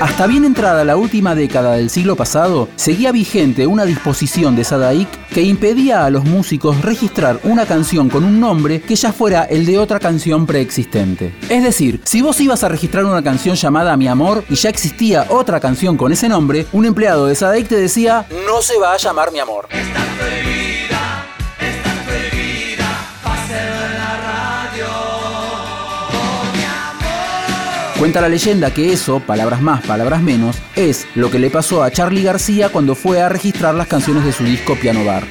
Hasta bien entrada la última década del siglo pasado, seguía vigente una disposición de Sadaik que impedía a los músicos registrar una canción con un nombre que ya fuera el de otra canción preexistente. Es decir, si vos ibas a registrar una canción llamada Mi Amor y ya existía otra canción con ese nombre, un empleado de Sadaik te decía, no se va a llamar Mi Amor. Cuenta la leyenda que eso, palabras más, palabras menos, es lo que le pasó a Charlie García cuando fue a registrar las canciones de su disco Piano Bar.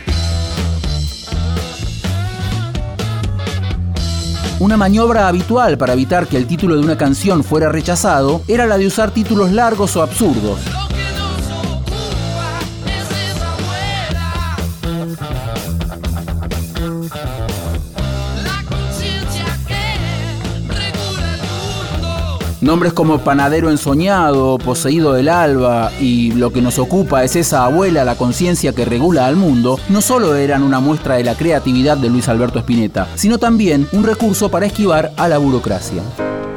Una maniobra habitual para evitar que el título de una canción fuera rechazado era la de usar títulos largos o absurdos. Nombres como Panadero Ensoñado, Poseído del Alba y Lo que nos ocupa es esa abuela, la conciencia que regula al mundo, no solo eran una muestra de la creatividad de Luis Alberto Spinetta, sino también un recurso para esquivar a la burocracia.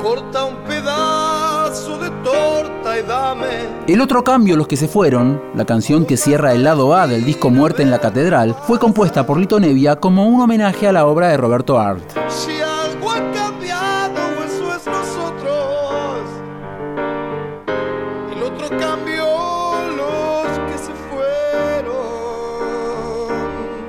Corta un pedazo de torta y dame. El otro cambio, Los que se fueron, la canción que cierra el lado A del disco Muerte en la Catedral, fue compuesta por Lito Nevia como un homenaje a la obra de Roberto Art.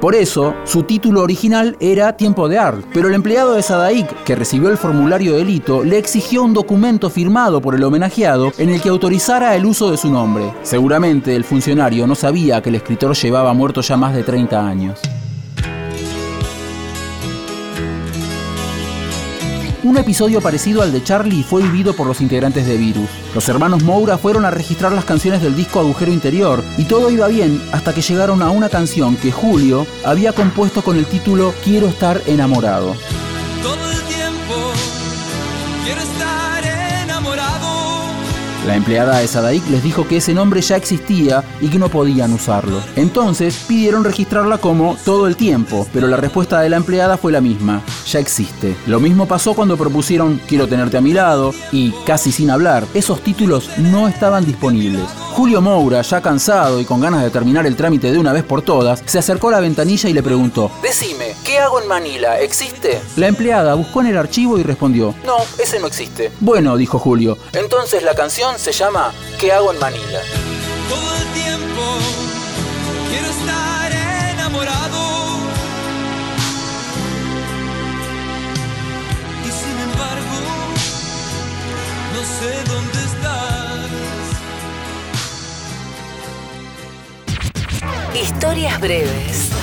Por eso, su título original era Tiempo de Art, pero el empleado de Sadaik, que recibió el formulario de Lito, le exigió un documento firmado por el homenajeado en el que autorizara el uso de su nombre. Seguramente el funcionario no sabía que el escritor llevaba muerto ya más de 30 años. Un episodio parecido al de Charlie fue vivido por los integrantes de Virus. Los hermanos Moura fueron a registrar las canciones del disco Agujero Interior y todo iba bien hasta que llegaron a una canción que Julio había compuesto con el título Quiero estar enamorado. Todo el tiempo quiero estar enamorado. La empleada de Sadaik les dijo que ese nombre ya existía y que no podían usarlo. Entonces pidieron registrarla como todo el tiempo, pero la respuesta de la empleada fue la misma, ya existe. Lo mismo pasó cuando propusieron Quiero tenerte a mi lado y Casi sin hablar. Esos títulos no estaban disponibles. Julio Moura, ya cansado y con ganas de terminar el trámite de una vez por todas, se acercó a la ventanilla y le preguntó, Decime, ¿qué hago en Manila? ¿Existe? La empleada buscó en el archivo y respondió, No, ese no existe. Bueno, dijo Julio, entonces la canción se llama ¿Qué hago en Manila? Todo el tiempo quiero estar enamorado. Y sin embargo, no sé dónde estás. Historias breves.